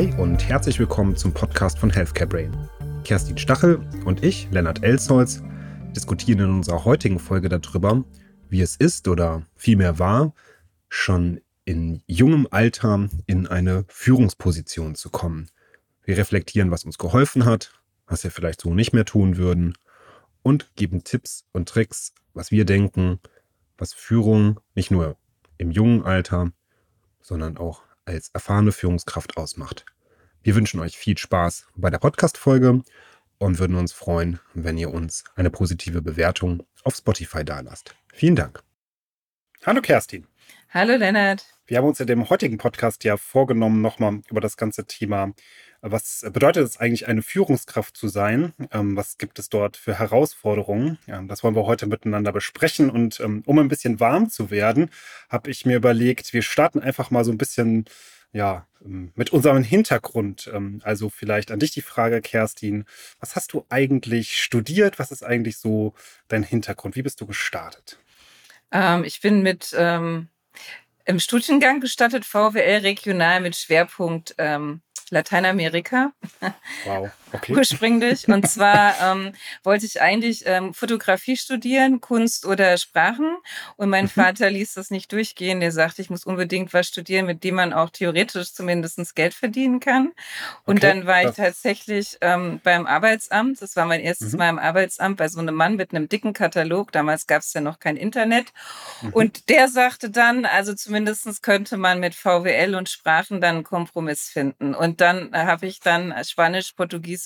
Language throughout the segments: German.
Hi und herzlich willkommen zum Podcast von Healthcare Brain. Kerstin Stachel und ich, Lennart Elsholz, diskutieren in unserer heutigen Folge darüber, wie es ist oder vielmehr war, schon in jungem Alter in eine Führungsposition zu kommen. Wir reflektieren, was uns geholfen hat, was wir vielleicht so nicht mehr tun würden und geben Tipps und Tricks, was wir denken, was Führung nicht nur im jungen Alter, sondern auch als erfahrene Führungskraft ausmacht. Wir wünschen euch viel Spaß bei der Podcast-Folge und würden uns freuen, wenn ihr uns eine positive Bewertung auf Spotify dalasst. Vielen Dank. Hallo Kerstin. Hallo Lennart. Wir haben uns in dem heutigen Podcast ja vorgenommen, nochmal über das ganze Thema, was bedeutet es eigentlich, eine Führungskraft zu sein? Ähm, was gibt es dort für Herausforderungen? Das wollen wir heute miteinander besprechen. Und ähm, um ein bisschen warm zu werden, habe ich mir überlegt, wir starten einfach mal so ein bisschen ja, ähm, mit unserem Hintergrund. Also vielleicht an dich die Frage, Kerstin, was hast du eigentlich studiert? Was ist eigentlich so dein Hintergrund? Wie bist du gestartet? Ähm, ich bin mit ähm, im Studiengang gestattet, VWL regional mit Schwerpunkt ähm, Lateinamerika. Wow, okay. Ursprünglich. Und zwar ähm, wollte ich eigentlich ähm, Fotografie studieren, Kunst oder Sprachen. Und mein mhm. Vater ließ das nicht durchgehen. Der sagte, ich muss unbedingt was studieren, mit dem man auch theoretisch zumindest Geld verdienen kann. Und okay. dann war ich tatsächlich ähm, beim Arbeitsamt. Das war mein erstes mhm. Mal im Arbeitsamt bei so einem Mann mit einem dicken Katalog. Damals gab es ja noch kein Internet. Mhm. Und der sagte dann, also zumindest könnte man mit VWL und Sprachen dann einen Kompromiss finden. Und dann habe ich dann Spanisch, Portugiesisch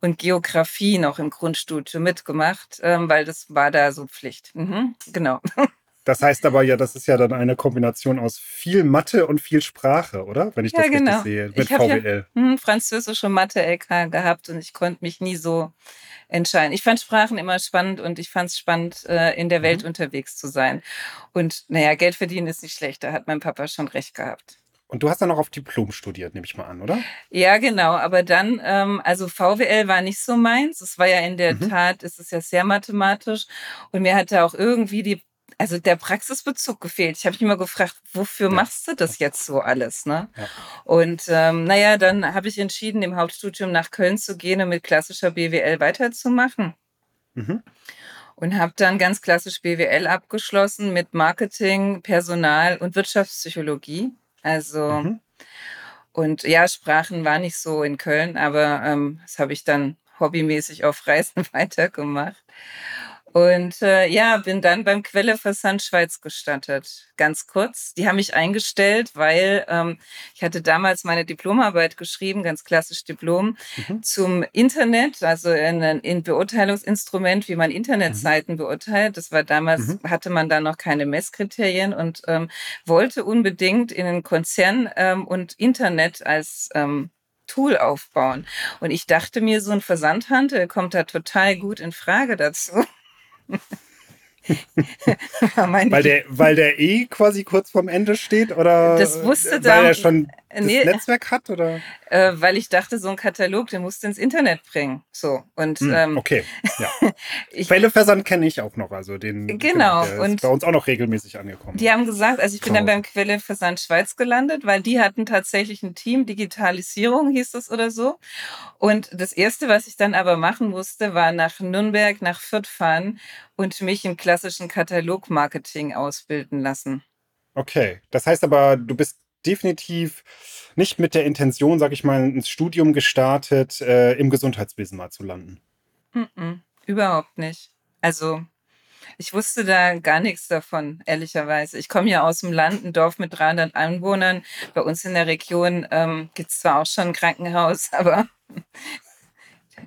und Geografie noch im Grundstudium mitgemacht, ähm, weil das war da so Pflicht. Mhm, genau. Das heißt aber ja, das ist ja dann eine Kombination aus viel Mathe und viel Sprache, oder? Wenn ich ja, das genau. richtig sehe, mit ich VWL. Ja, hm, Französisch und Mathe-LK gehabt und ich konnte mich nie so entscheiden. Ich fand Sprachen immer spannend und ich fand es spannend, äh, in der Welt mhm. unterwegs zu sein. Und naja, Geld verdienen ist nicht schlecht, da hat mein Papa schon recht gehabt. Und du hast dann auch auf Diplom studiert, nehme ich mal an, oder? Ja, genau. Aber dann, ähm, also VWL war nicht so meins. Es war ja in der mhm. Tat, es ist ja sehr mathematisch. Und mir hatte auch irgendwie die, also der Praxisbezug gefehlt. Ich habe mich immer gefragt, wofür ja. machst du das jetzt so alles? Ne? Ja. Und ähm, naja, dann habe ich entschieden, im Hauptstudium nach Köln zu gehen und mit klassischer BWL weiterzumachen. Mhm und habe dann ganz klassisch BWL abgeschlossen mit Marketing, Personal und Wirtschaftspsychologie. Also, mhm. und ja, Sprachen war nicht so in Köln, aber ähm, das habe ich dann hobbymäßig auf Reisen weitergemacht. Und äh, ja, bin dann beim Quelle Versand Schweiz gestattet. Ganz kurz. Die haben mich eingestellt, weil ähm, ich hatte damals meine Diplomarbeit geschrieben, ganz klassisch Diplom, mhm. zum Internet, also ein, ein Beurteilungsinstrument, wie man Internetseiten mhm. beurteilt. Das war damals, mhm. hatte man da noch keine Messkriterien und ähm, wollte unbedingt in einen Konzern ähm, und Internet als ähm, Tool aufbauen. Und ich dachte mir, so ein Versandhandel kommt da total gut in Frage dazu. weil, der, weil der eh quasi kurz vorm Ende steht oder das wusste weil da, er schon nee, Netzwerk hat oder? äh, weil ich dachte so ein Katalog den musst du ins Internet bringen. So und hm, ähm, okay ja. Quelleversand kenne ich auch noch also den genau der und ist bei uns auch noch regelmäßig angekommen. Die haben gesagt also ich bin dann beim Quelleversand Schweiz gelandet weil die hatten tatsächlich ein Team Digitalisierung hieß das oder so. Und das erste was ich dann aber machen musste war nach Nürnberg nach Fürth fahren und mich im klassischen Katalogmarketing ausbilden lassen. Okay, das heißt aber, du bist definitiv nicht mit der Intention, sag ich mal, ins Studium gestartet, äh, im Gesundheitswesen mal zu landen. Mm -mm, überhaupt nicht. Also ich wusste da gar nichts davon, ehrlicherweise. Ich komme ja aus dem Land, ein Dorf mit 300 Einwohnern. Bei uns in der Region ähm, gibt es zwar auch schon ein Krankenhaus, aber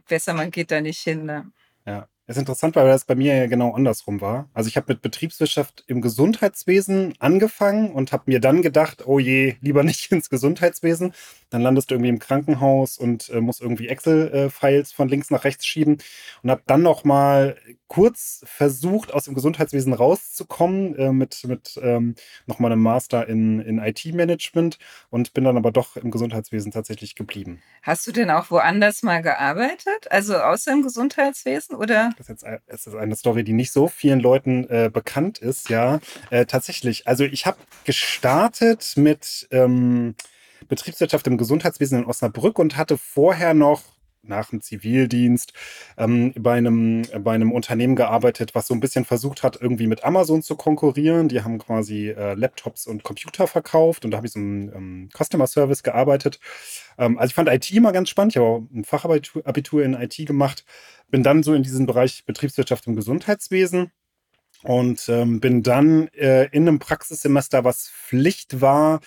besser, man geht da nicht hin. Ne? Ja. Das ist interessant, weil das bei mir ja genau andersrum war. Also ich habe mit Betriebswirtschaft im Gesundheitswesen angefangen und habe mir dann gedacht, oh je, lieber nicht ins Gesundheitswesen. Dann landest du irgendwie im Krankenhaus und äh, musst irgendwie Excel-Files von links nach rechts schieben und habe dann noch mal kurz versucht, aus dem Gesundheitswesen rauszukommen äh, mit, mit ähm, noch mal einem Master in, in IT-Management und bin dann aber doch im Gesundheitswesen tatsächlich geblieben. Hast du denn auch woanders mal gearbeitet? Also außer im Gesundheitswesen oder? Das ist jetzt das ist eine Story, die nicht so vielen Leuten äh, bekannt ist, ja. Äh, tatsächlich. Also ich habe gestartet mit ähm, Betriebswirtschaft im Gesundheitswesen in Osnabrück und hatte vorher noch nach dem Zivildienst ähm, bei, einem, bei einem Unternehmen gearbeitet, was so ein bisschen versucht hat, irgendwie mit Amazon zu konkurrieren. Die haben quasi äh, Laptops und Computer verkauft und da habe ich so im ähm, Customer Service gearbeitet. Ähm, also ich fand IT immer ganz spannend. Ich habe auch ein Fachabitur in IT gemacht. Bin dann so in diesen Bereich Betriebswirtschaft im Gesundheitswesen und ähm, bin dann äh, in einem Praxissemester, was Pflicht war,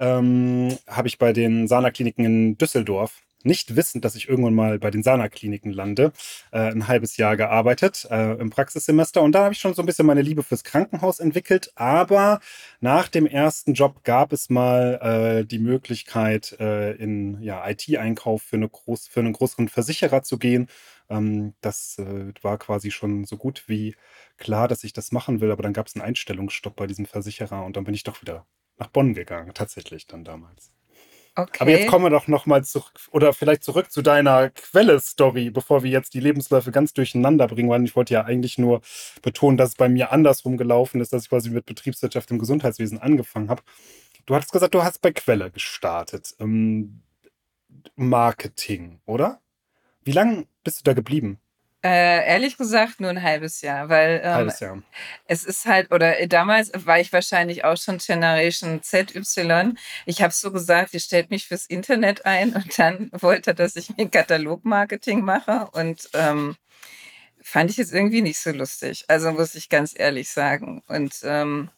ähm, habe ich bei den Sana-Kliniken in Düsseldorf nicht wissend, dass ich irgendwann mal bei den Sana-Kliniken lande, äh, ein halbes Jahr gearbeitet äh, im Praxissemester. Und da habe ich schon so ein bisschen meine Liebe fürs Krankenhaus entwickelt. Aber nach dem ersten Job gab es mal äh, die Möglichkeit, äh, in ja, IT-Einkauf für, eine für einen größeren Versicherer zu gehen. Ähm, das äh, war quasi schon so gut wie klar, dass ich das machen will. Aber dann gab es einen Einstellungsstopp bei diesem Versicherer und dann bin ich doch wieder nach Bonn gegangen, tatsächlich dann damals. Okay. Aber jetzt kommen wir doch nochmal zurück, oder vielleicht zurück zu deiner Quelle-Story, bevor wir jetzt die Lebensläufe ganz durcheinander bringen, weil ich wollte ja eigentlich nur betonen, dass es bei mir andersrum gelaufen ist, dass ich quasi mit Betriebswirtschaft im Gesundheitswesen angefangen habe. Du hattest gesagt, du hast bei Quelle gestartet. Ähm, Marketing, oder? Wie lange bist du da geblieben? Äh, ehrlich gesagt nur ein halbes Jahr, weil ähm, halbes Jahr. es ist halt, oder äh, damals war ich wahrscheinlich auch schon Generation ZY. Ich habe so gesagt, ihr stellt mich fürs Internet ein und dann wollte er, dass ich mir Katalogmarketing mache und ähm, fand ich jetzt irgendwie nicht so lustig. Also muss ich ganz ehrlich sagen. Und ähm,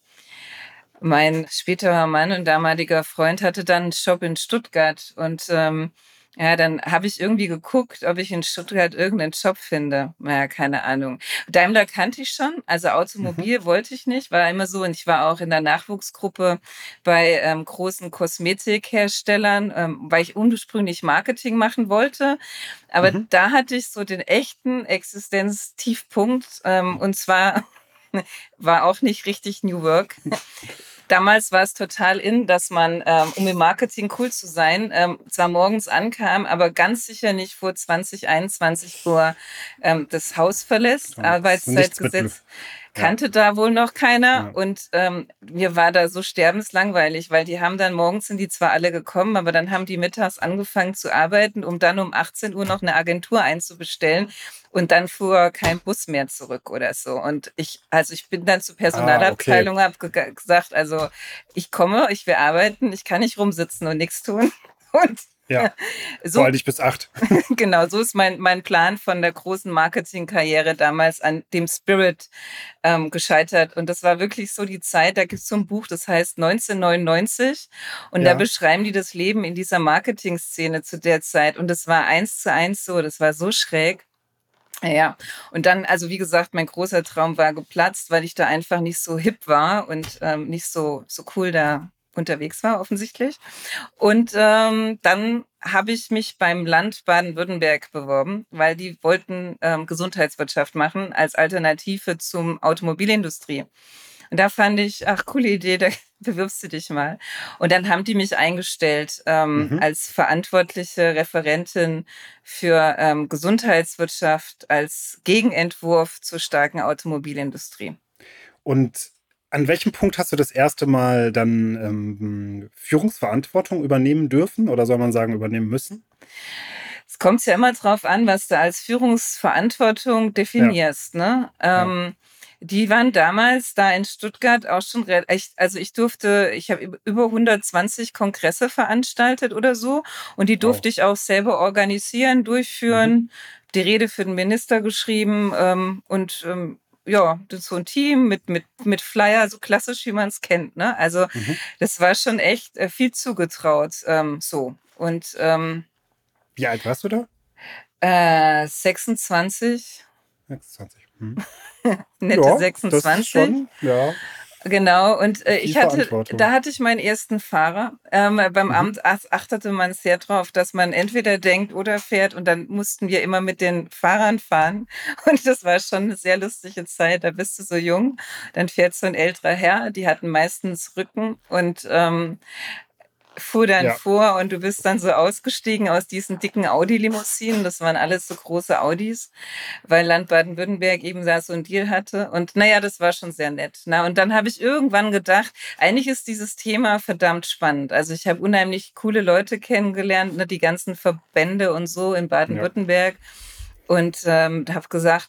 mein späterer Mann und damaliger Freund hatte dann einen Shop in Stuttgart und ähm, ja, dann habe ich irgendwie geguckt, ob ich in Stuttgart irgendeinen Job finde. Naja, keine Ahnung. Daimler kannte ich schon, also Automobil mhm. wollte ich nicht, war immer so. Und ich war auch in der Nachwuchsgruppe bei ähm, großen Kosmetikherstellern, ähm, weil ich ursprünglich Marketing machen wollte. Aber mhm. da hatte ich so den echten Existenztiefpunkt. Ähm, und zwar war auch nicht richtig New Work. Damals war es total in, dass man, ähm, um im Marketing cool zu sein, ähm, zwar morgens ankam, aber ganz sicher nicht vor 2021 Uhr ähm, das Haus verlässt. Arbeitszeitgesetz kannte ja. da wohl noch keiner. Ja. Und ähm, mir war da so sterbenslangweilig, weil die haben dann morgens sind die zwar alle gekommen, aber dann haben die mittags angefangen zu arbeiten, um dann um 18 Uhr noch eine Agentur einzubestellen. Und dann fuhr kein Bus mehr zurück oder so. Und ich, also ich bin dann zur Personalabteilung, ah, okay. habe gesagt, also ich komme, ich will arbeiten, ich kann nicht rumsitzen und nichts tun. Und ja, so halte ich bis acht. genau, so ist mein, mein Plan von der großen Marketingkarriere damals an dem Spirit ähm, gescheitert. Und das war wirklich so die Zeit, da gibt es so ein Buch, das heißt 1999. Und ja. da beschreiben die das Leben in dieser Marketingszene zu der Zeit. Und das war eins zu eins so, das war so schräg. Ja, und dann, also wie gesagt, mein großer Traum war geplatzt, weil ich da einfach nicht so hip war und ähm, nicht so, so cool da unterwegs war, offensichtlich. Und ähm, dann habe ich mich beim Land Baden-Württemberg beworben, weil die wollten ähm, Gesundheitswirtschaft machen als Alternative zum Automobilindustrie. Und da fand ich, ach, coole Idee, da bewirbst du dich mal. Und dann haben die mich eingestellt ähm, mhm. als verantwortliche Referentin für ähm, Gesundheitswirtschaft als Gegenentwurf zur starken Automobilindustrie. Und an welchem Punkt hast du das erste Mal dann ähm, Führungsverantwortung übernehmen dürfen oder soll man sagen übernehmen müssen? Es kommt ja immer drauf an, was du als Führungsverantwortung definierst. Ja. Ne? Ähm, ja. Die waren damals da in Stuttgart auch schon, also ich durfte, ich habe über 120 Kongresse veranstaltet oder so und die durfte wow. ich auch selber organisieren, durchführen, mhm. die Rede für den Minister geschrieben ähm, und ähm, ja, so ein Team mit, mit, mit Flyer, so klassisch, wie man es kennt. Ne? Also mhm. das war schon echt äh, viel zugetraut. Ähm, so. Und ähm, wie alt warst du da? Äh, 26. 26. Hm. Nette ja, 26. Schon, ja. Genau, und äh, ich hatte, da hatte ich meinen ersten Fahrer. Ähm, beim mhm. Amt achtete man sehr darauf, dass man entweder denkt oder fährt und dann mussten wir immer mit den Fahrern fahren. Und das war schon eine sehr lustige Zeit. Da bist du so jung, dann fährt so ein älterer Herr, die hatten meistens Rücken und ähm, fuhr dann ja. vor und du bist dann so ausgestiegen aus diesen dicken Audi-Limousinen. Das waren alles so große Audis, weil Land Baden-Württemberg eben da so einen Deal hatte. Und naja, das war schon sehr nett. Na, und dann habe ich irgendwann gedacht, eigentlich ist dieses Thema verdammt spannend. Also ich habe unheimlich coole Leute kennengelernt, ne, die ganzen Verbände und so in Baden-Württemberg. Ja. Und ähm, habe gesagt,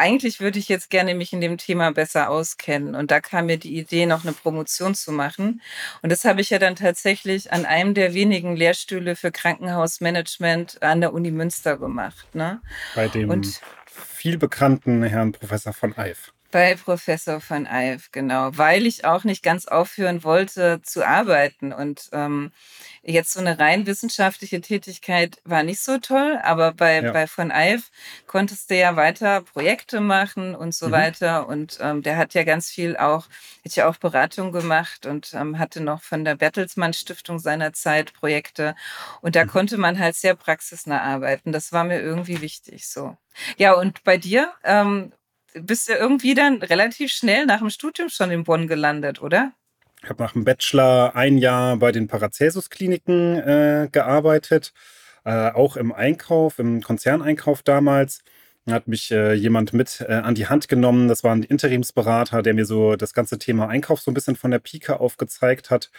eigentlich würde ich jetzt gerne mich in dem Thema besser auskennen. Und da kam mir die Idee, noch eine Promotion zu machen. Und das habe ich ja dann tatsächlich an einem der wenigen Lehrstühle für Krankenhausmanagement an der Uni Münster gemacht. Ne? Bei dem Und, viel bekannten Herrn Professor von Eif. Bei Professor von Eif, genau, weil ich auch nicht ganz aufhören wollte zu arbeiten. Und ähm, jetzt so eine rein wissenschaftliche Tätigkeit war nicht so toll, aber bei, ja. bei von Eif konntest du ja weiter Projekte machen und so mhm. weiter. Und ähm, der hat ja ganz viel auch, hat ja auch Beratung gemacht und ähm, hatte noch von der Bertelsmann Stiftung seinerzeit Projekte. Und da mhm. konnte man halt sehr praxisnah arbeiten. Das war mir irgendwie wichtig so. Ja, und bei dir, ähm, bist du irgendwie dann relativ schnell nach dem Studium schon in Bonn gelandet, oder? Ich habe nach dem Bachelor ein Jahr bei den Paracelsus-Kliniken äh, gearbeitet, äh, auch im Einkauf, im Konzerneinkauf damals. Da hat mich äh, jemand mit äh, an die Hand genommen. Das war ein Interimsberater, der mir so das ganze Thema Einkauf so ein bisschen von der Pike aufgezeigt hat.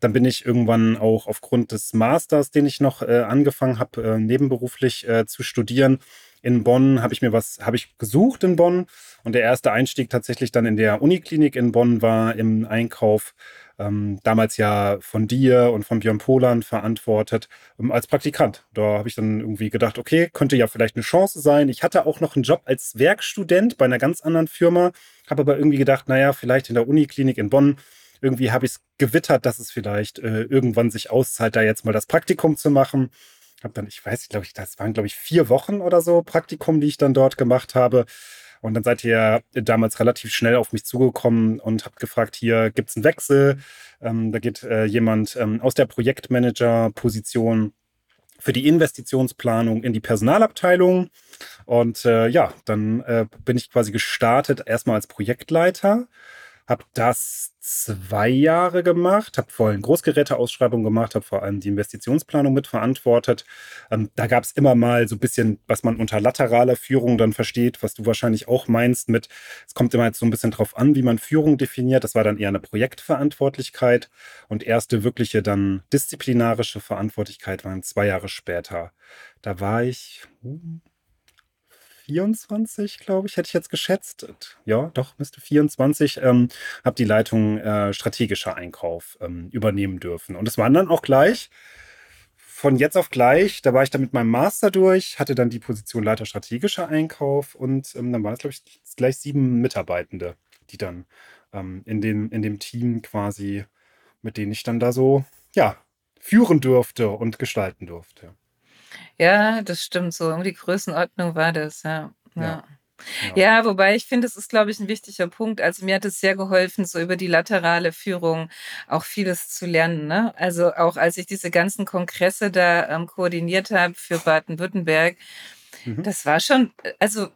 Dann bin ich irgendwann auch aufgrund des Masters, den ich noch äh, angefangen habe, äh, nebenberuflich zu studieren, in Bonn habe ich mir was, habe ich gesucht in Bonn. Und der erste Einstieg tatsächlich dann in der Uniklinik in Bonn war im Einkauf. Ähm, damals ja von dir und von Björn Polan verantwortet ähm, als Praktikant. Da habe ich dann irgendwie gedacht, okay, könnte ja vielleicht eine Chance sein. Ich hatte auch noch einen Job als Werkstudent bei einer ganz anderen Firma, habe aber irgendwie gedacht, naja, vielleicht in der Uniklinik in Bonn. Irgendwie habe ich es gewittert, dass es vielleicht äh, irgendwann sich auszahlt, da jetzt mal das Praktikum zu machen habe dann, ich weiß, glaube ich, das waren, glaube ich, vier Wochen oder so Praktikum, die ich dann dort gemacht habe. Und dann seid ihr damals relativ schnell auf mich zugekommen und habt gefragt, hier gibt es einen Wechsel. Ähm, da geht äh, jemand ähm, aus der Projektmanager-Position für die Investitionsplanung in die Personalabteilung. Und äh, ja, dann äh, bin ich quasi gestartet, erstmal als Projektleiter habe das zwei Jahre gemacht, habe vor allem Großgeräteausschreibung gemacht, habe vor allem die Investitionsplanung mitverantwortet. Ähm, da gab es immer mal so ein bisschen, was man unter lateraler Führung dann versteht, was du wahrscheinlich auch meinst mit, es kommt immer jetzt so ein bisschen drauf an, wie man Führung definiert. Das war dann eher eine Projektverantwortlichkeit und erste wirkliche dann disziplinarische Verantwortlichkeit waren zwei Jahre später. Da war ich, uh, 24, glaube ich, hätte ich jetzt geschätzt. Ja, doch, müsste 24. Ähm, habe die Leitung äh, strategischer Einkauf ähm, übernehmen dürfen. Und es waren dann auch gleich von jetzt auf gleich, da war ich dann mit meinem Master durch, hatte dann die Position Leiter strategischer Einkauf und ähm, dann waren es, glaube ich, gleich sieben Mitarbeitende, die dann ähm, in, dem, in dem Team quasi, mit denen ich dann da so, ja, führen durfte und gestalten durfte. Ja, das stimmt so. Um die Größenordnung war das, ja. Ja. ja. Ja, wobei ich finde, es ist, glaube ich, ein wichtiger Punkt. Also mir hat es sehr geholfen, so über die laterale Führung auch vieles zu lernen. Ne? Also auch als ich diese ganzen Kongresse da ähm, koordiniert habe für Baden-Württemberg, mhm. das war schon, also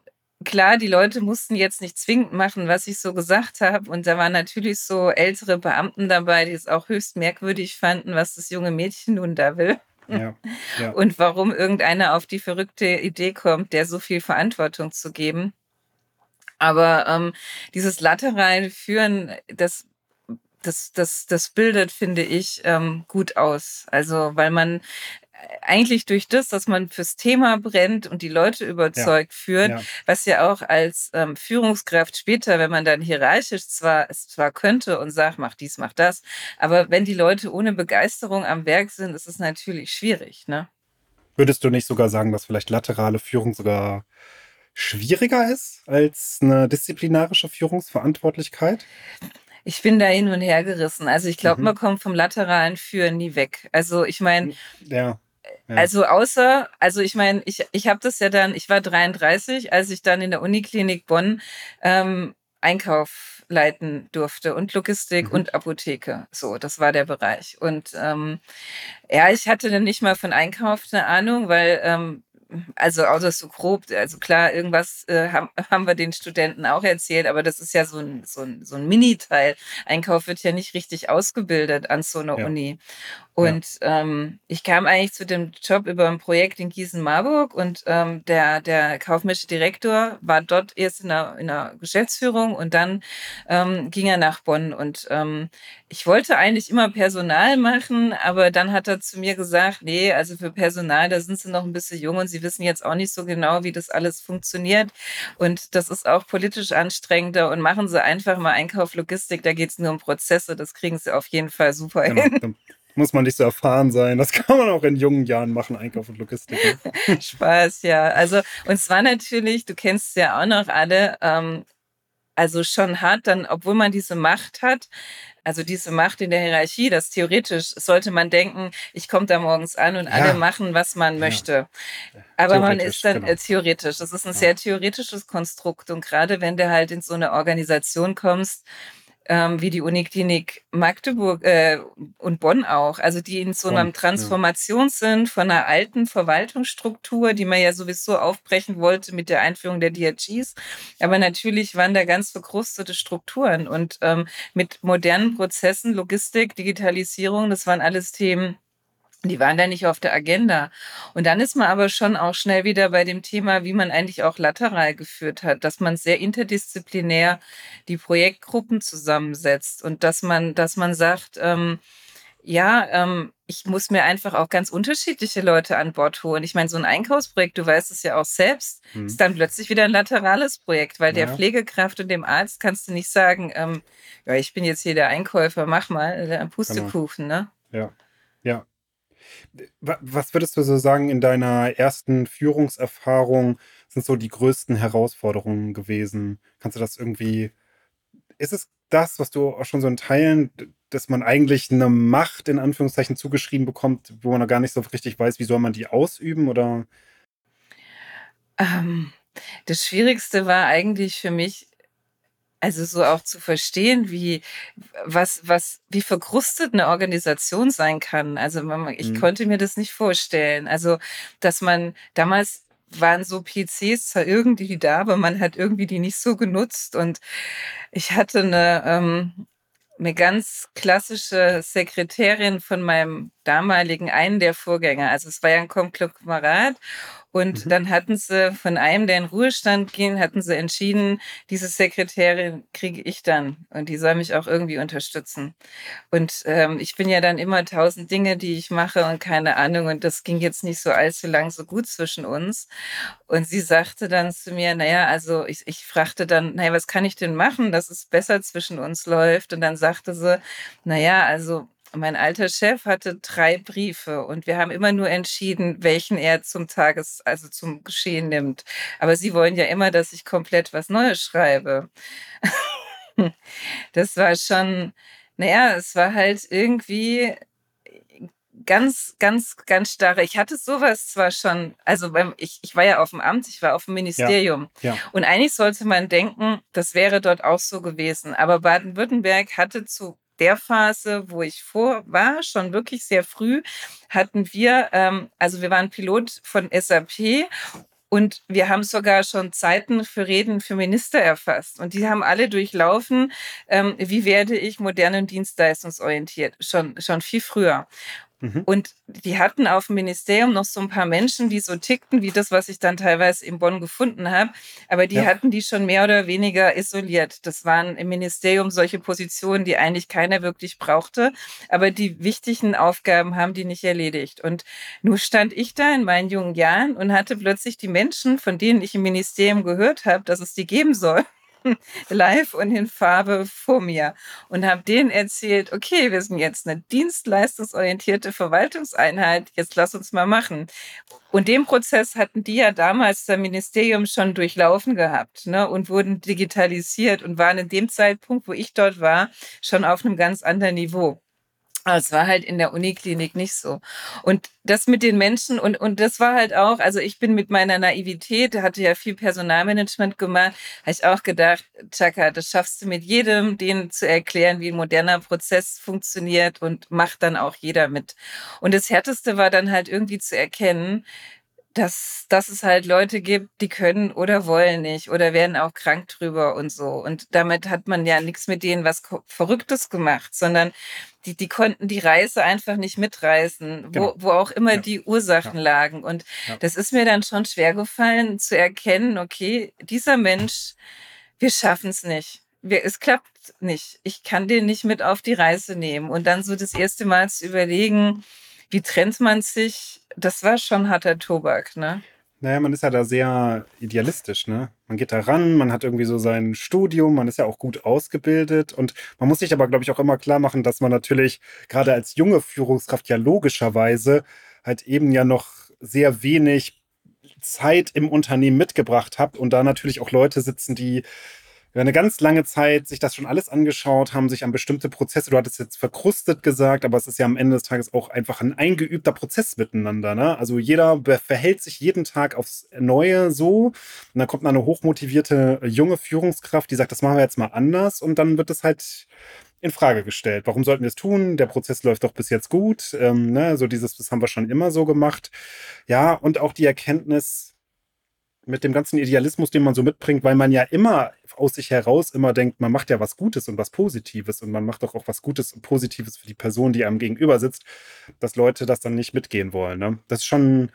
klar, die Leute mussten jetzt nicht zwingend machen, was ich so gesagt habe. Und da waren natürlich so ältere Beamten dabei, die es auch höchst merkwürdig fanden, was das junge Mädchen nun da will. Und warum irgendeiner auf die verrückte Idee kommt, der so viel Verantwortung zu geben. Aber ähm, dieses laterale Führen, das das, das, das bildet, finde ich, ähm, gut aus. Also, weil man eigentlich durch das, dass man fürs Thema brennt und die Leute überzeugt ja. führt, ja. was ja auch als ähm, Führungskraft später, wenn man dann hierarchisch zwar es zwar könnte und sagt, mach dies, mach das, aber wenn die Leute ohne Begeisterung am Werk sind, ist es natürlich schwierig, ne? Würdest du nicht sogar sagen, dass vielleicht laterale Führung sogar schwieriger ist als eine disziplinarische Führungsverantwortlichkeit? Ich bin da hin und her gerissen. Also ich glaube, mhm. man kommt vom lateralen Führen nie weg. Also ich meine, ja. Also außer, also ich meine, ich, ich habe das ja dann, ich war 33, als ich dann in der Uniklinik Bonn ähm, Einkauf leiten durfte und Logistik mhm. und Apotheke. So, das war der Bereich. Und ähm, ja, ich hatte dann nicht mal von Einkauf eine Ahnung, weil ähm, also auch das so grob, also klar, irgendwas äh, haben, haben wir den Studenten auch erzählt, aber das ist ja so ein, so ein, so ein Mini-Teil. Einkauf wird ja nicht richtig ausgebildet an so einer ja. Uni. Und ja. ähm, ich kam eigentlich zu dem Job über ein Projekt in Gießen-Marburg und ähm, der, der kaufmännische Direktor war dort erst in der, in der Geschäftsführung und dann ähm, ging er nach Bonn. Und ähm, ich wollte eigentlich immer Personal machen, aber dann hat er zu mir gesagt, nee, also für Personal, da sind sie noch ein bisschen jung und sie wissen jetzt auch nicht so genau, wie das alles funktioniert. Und das ist auch politisch anstrengender und machen sie einfach mal Einkauf, Logistik, da geht es nur um Prozesse, das kriegen sie auf jeden Fall super genau. hin muss man nicht so erfahren sein. Das kann man auch in jungen Jahren machen, Einkauf und Logistik. Ne? Spaß, ja. Also, und zwar natürlich, du kennst ja auch noch alle, ähm, also schon hart, dann, obwohl man diese Macht hat, also diese Macht in der Hierarchie, das theoretisch sollte man denken, ich komme da morgens an und ja. alle machen, was man ja. möchte. Aber man ist dann genau. äh, theoretisch. Das ist ein ja. sehr theoretisches Konstrukt. Und gerade wenn du halt in so eine Organisation kommst, ähm, wie die Uniklinik Magdeburg äh, und Bonn auch, also die in so einer Transformation ja. sind von einer alten Verwaltungsstruktur, die man ja sowieso aufbrechen wollte mit der Einführung der DRGs. Aber natürlich waren da ganz verkrustete Strukturen und ähm, mit modernen Prozessen, Logistik, Digitalisierung, das waren alles Themen, die waren da nicht auf der Agenda. Und dann ist man aber schon auch schnell wieder bei dem Thema, wie man eigentlich auch lateral geführt hat, dass man sehr interdisziplinär die Projektgruppen zusammensetzt und dass man, dass man sagt, ähm, ja, ähm, ich muss mir einfach auch ganz unterschiedliche Leute an Bord holen. Ich meine, so ein Einkaufsprojekt, du weißt es ja auch selbst, hm. ist dann plötzlich wieder ein laterales Projekt, weil ja. der Pflegekraft und dem Arzt kannst du nicht sagen, ähm, ja, ich bin jetzt hier der Einkäufer, mach mal, der genau. Pustekuchen, genau. ne? Ja, ja. Was würdest du so sagen in deiner ersten Führungserfahrung sind so die größten Herausforderungen gewesen? Kannst du das irgendwie, ist es das, was du auch schon so in Teilen, dass man eigentlich eine Macht in Anführungszeichen zugeschrieben bekommt, wo man noch gar nicht so richtig weiß, wie soll man die ausüben oder? Ähm, das Schwierigste war eigentlich für mich, also so auch zu verstehen, wie was was wie verkrustet eine Organisation sein kann. Also ich mhm. konnte mir das nicht vorstellen. Also dass man damals waren so PCs zwar irgendwie da, aber man hat irgendwie die nicht so genutzt. Und ich hatte eine, ähm, eine ganz klassische Sekretärin von meinem damaligen einen der Vorgänger. Also es war ja ein Konglomerat und mhm. dann hatten sie von einem, der in Ruhestand ging, hatten sie entschieden, diese Sekretärin kriege ich dann und die soll mich auch irgendwie unterstützen. Und ähm, ich bin ja dann immer tausend Dinge, die ich mache und keine Ahnung. Und das ging jetzt nicht so allzu lang so gut zwischen uns. Und sie sagte dann zu mir, naja, also ich, ich fragte dann, naja, was kann ich denn machen, dass es besser zwischen uns läuft? Und dann sagte sie, naja, also mein alter Chef hatte drei Briefe und wir haben immer nur entschieden, welchen er zum Tages, also zum Geschehen nimmt. Aber Sie wollen ja immer, dass ich komplett was Neues schreibe. das war schon, naja, es war halt irgendwie ganz, ganz, ganz starre. Ich hatte sowas zwar schon, also beim, ich, ich war ja auf dem Amt, ich war auf dem Ministerium. Ja, ja. Und eigentlich sollte man denken, das wäre dort auch so gewesen. Aber Baden-Württemberg hatte zu der Phase, wo ich vor war, schon wirklich sehr früh, hatten wir, ähm, also wir waren Pilot von SAP und wir haben sogar schon Zeiten für Reden für Minister erfasst. Und die haben alle durchlaufen, ähm, wie werde ich modern und dienstleistungsorientiert, schon, schon viel früher. Mhm. Und die hatten auf dem Ministerium noch so ein paar Menschen, die so tickten, wie das, was ich dann teilweise in Bonn gefunden habe. Aber die ja. hatten die schon mehr oder weniger isoliert. Das waren im Ministerium solche Positionen, die eigentlich keiner wirklich brauchte. Aber die wichtigen Aufgaben haben die nicht erledigt. Und nur stand ich da in meinen jungen Jahren und hatte plötzlich die Menschen, von denen ich im Ministerium gehört habe, dass es die geben soll live und in Farbe vor mir und habe denen erzählt, okay, wir sind jetzt eine dienstleistungsorientierte Verwaltungseinheit, jetzt lass uns mal machen. Und den Prozess hatten die ja damals das Ministerium schon durchlaufen gehabt ne, und wurden digitalisiert und waren in dem Zeitpunkt, wo ich dort war, schon auf einem ganz anderen Niveau. Es war halt in der Uniklinik nicht so. Und das mit den Menschen und, und das war halt auch, also ich bin mit meiner Naivität, hatte ja viel Personalmanagement gemacht, habe ich auch gedacht, Chaka, das schaffst du mit jedem, denen zu erklären, wie ein moderner Prozess funktioniert und macht dann auch jeder mit. Und das Härteste war dann halt irgendwie zu erkennen, dass, dass es halt Leute gibt, die können oder wollen nicht oder werden auch krank drüber und so. Und damit hat man ja nichts mit denen was Verrücktes gemacht, sondern die, die konnten die Reise einfach nicht mitreißen, genau. wo, wo auch immer ja. die Ursachen ja. lagen. Und ja. das ist mir dann schon schwer gefallen zu erkennen, okay, dieser Mensch, wir schaffen es nicht. Wir, es klappt nicht. Ich kann den nicht mit auf die Reise nehmen. Und dann so das erste Mal zu überlegen, wie trennt man sich? Das war schon harter Tobak, ne? Naja, man ist ja da sehr idealistisch, ne? Man geht da ran, man hat irgendwie so sein Studium, man ist ja auch gut ausgebildet und man muss sich aber, glaube ich, auch immer klar machen, dass man natürlich gerade als junge Führungskraft ja logischerweise halt eben ja noch sehr wenig Zeit im Unternehmen mitgebracht hat und da natürlich auch Leute sitzen, die über eine ganz lange Zeit sich das schon alles angeschaut haben, sich an bestimmte Prozesse, du hattest jetzt verkrustet gesagt, aber es ist ja am Ende des Tages auch einfach ein eingeübter Prozess miteinander. Ne? Also jeder verhält sich jeden Tag aufs Neue so und dann kommt eine hochmotivierte junge Führungskraft, die sagt, das machen wir jetzt mal anders und dann wird es halt in Frage gestellt. Warum sollten wir es tun? Der Prozess läuft doch bis jetzt gut. Ähm, ne? So dieses, das haben wir schon immer so gemacht. Ja, und auch die Erkenntnis, mit dem ganzen Idealismus, den man so mitbringt, weil man ja immer aus sich heraus immer denkt, man macht ja was Gutes und was Positives und man macht doch auch was Gutes und Positives für die Person, die einem gegenüber sitzt, dass Leute das dann nicht mitgehen wollen. Ne? Das ist schon,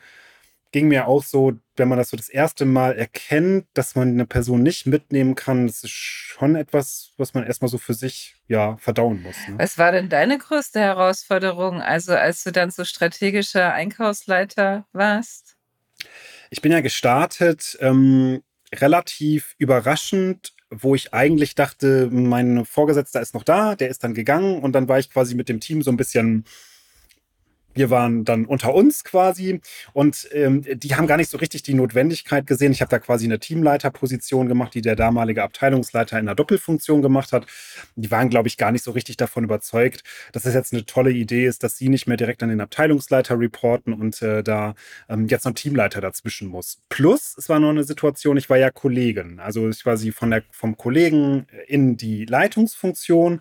ging mir auch so, wenn man das so das erste Mal erkennt, dass man eine Person nicht mitnehmen kann, das ist schon etwas, was man erstmal so für sich ja verdauen muss. Ne? Was war denn deine größte Herausforderung, also als du dann so strategischer Einkaufsleiter warst? Ich bin ja gestartet ähm, relativ überraschend, wo ich eigentlich dachte, mein Vorgesetzter ist noch da, der ist dann gegangen und dann war ich quasi mit dem Team so ein bisschen wir waren dann unter uns quasi und ähm, die haben gar nicht so richtig die Notwendigkeit gesehen. Ich habe da quasi eine Teamleiterposition gemacht, die der damalige Abteilungsleiter in einer Doppelfunktion gemacht hat. Die waren, glaube ich, gar nicht so richtig davon überzeugt, dass es jetzt eine tolle Idee ist, dass sie nicht mehr direkt an den Abteilungsleiter reporten und äh, da ähm, jetzt noch ein Teamleiter dazwischen muss. Plus, es war noch eine Situation, ich war ja Kollegin. Also ich war sie von der, vom Kollegen in die Leitungsfunktion